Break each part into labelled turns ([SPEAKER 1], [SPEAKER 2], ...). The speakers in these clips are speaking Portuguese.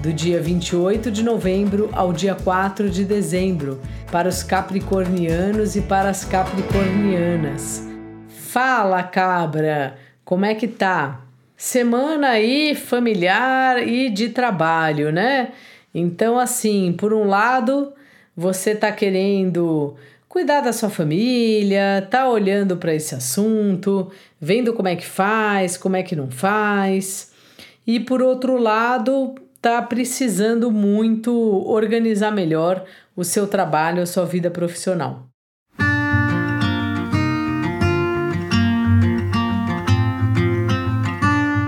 [SPEAKER 1] do dia 28 de novembro ao dia 4 de dezembro, para os capricornianos e para as capricornianas. Fala, cabra, como é que tá? Semana aí familiar e de trabalho, né? Então, assim, por um lado, você tá querendo cuidar da sua família, tá olhando para esse assunto, vendo como é que faz, como é que não faz. E por outro lado, está precisando muito organizar melhor o seu trabalho, a sua vida profissional.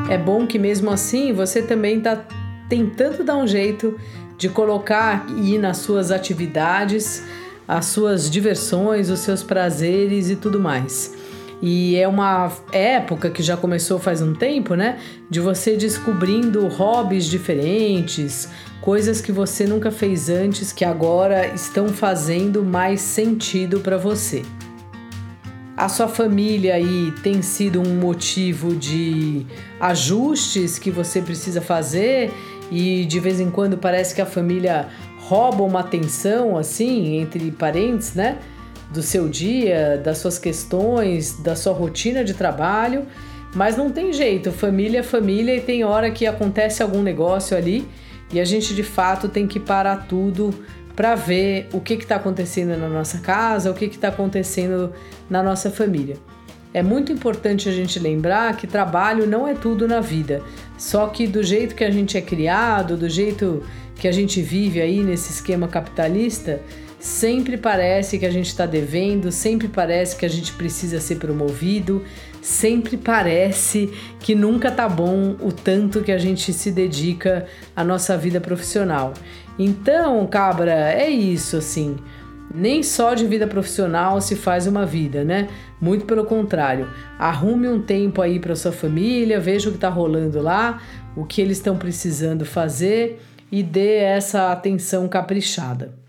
[SPEAKER 1] É bom que mesmo assim você também está tentando dar um jeito de colocar aí nas suas atividades as suas diversões, os seus prazeres e tudo mais. E é uma época que já começou faz um tempo, né? De você descobrindo hobbies diferentes, coisas que você nunca fez antes que agora estão fazendo mais sentido para você. A sua família aí tem sido um motivo de ajustes que você precisa fazer e de vez em quando parece que a família rouba uma atenção assim entre parentes, né? Do seu dia, das suas questões, da sua rotina de trabalho, mas não tem jeito, família é família e tem hora que acontece algum negócio ali e a gente de fato tem que parar tudo para ver o que está acontecendo na nossa casa, o que está acontecendo na nossa família. É muito importante a gente lembrar que trabalho não é tudo na vida, só que do jeito que a gente é criado, do jeito que a gente vive aí nesse esquema capitalista, Sempre parece que a gente está devendo, sempre parece que a gente precisa ser promovido, sempre parece que nunca tá bom o tanto que a gente se dedica à nossa vida profissional. Então, cabra, é isso assim. Nem só de vida profissional se faz uma vida, né? Muito pelo contrário. Arrume um tempo aí para sua família, veja o que está rolando lá, o que eles estão precisando fazer e dê essa atenção caprichada.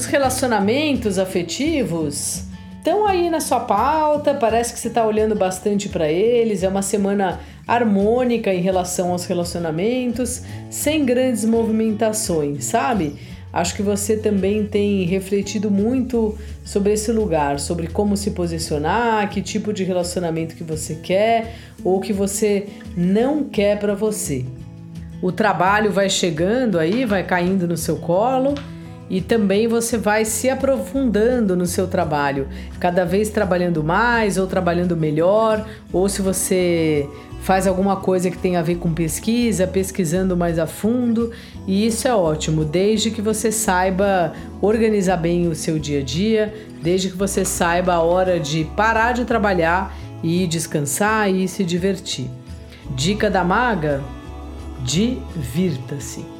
[SPEAKER 1] Os relacionamentos afetivos estão aí na sua pauta, parece que você está olhando bastante para eles. É uma semana harmônica em relação aos relacionamentos, sem grandes movimentações, sabe? Acho que você também tem refletido muito sobre esse lugar, sobre como se posicionar, que tipo de relacionamento que você quer ou que você não quer para você. O trabalho vai chegando aí, vai caindo no seu colo e também você vai se aprofundando no seu trabalho, cada vez trabalhando mais ou trabalhando melhor, ou se você faz alguma coisa que tem a ver com pesquisa, pesquisando mais a fundo, e isso é ótimo, desde que você saiba organizar bem o seu dia a dia, desde que você saiba a hora de parar de trabalhar e descansar e se divertir. Dica da maga: divirta-se.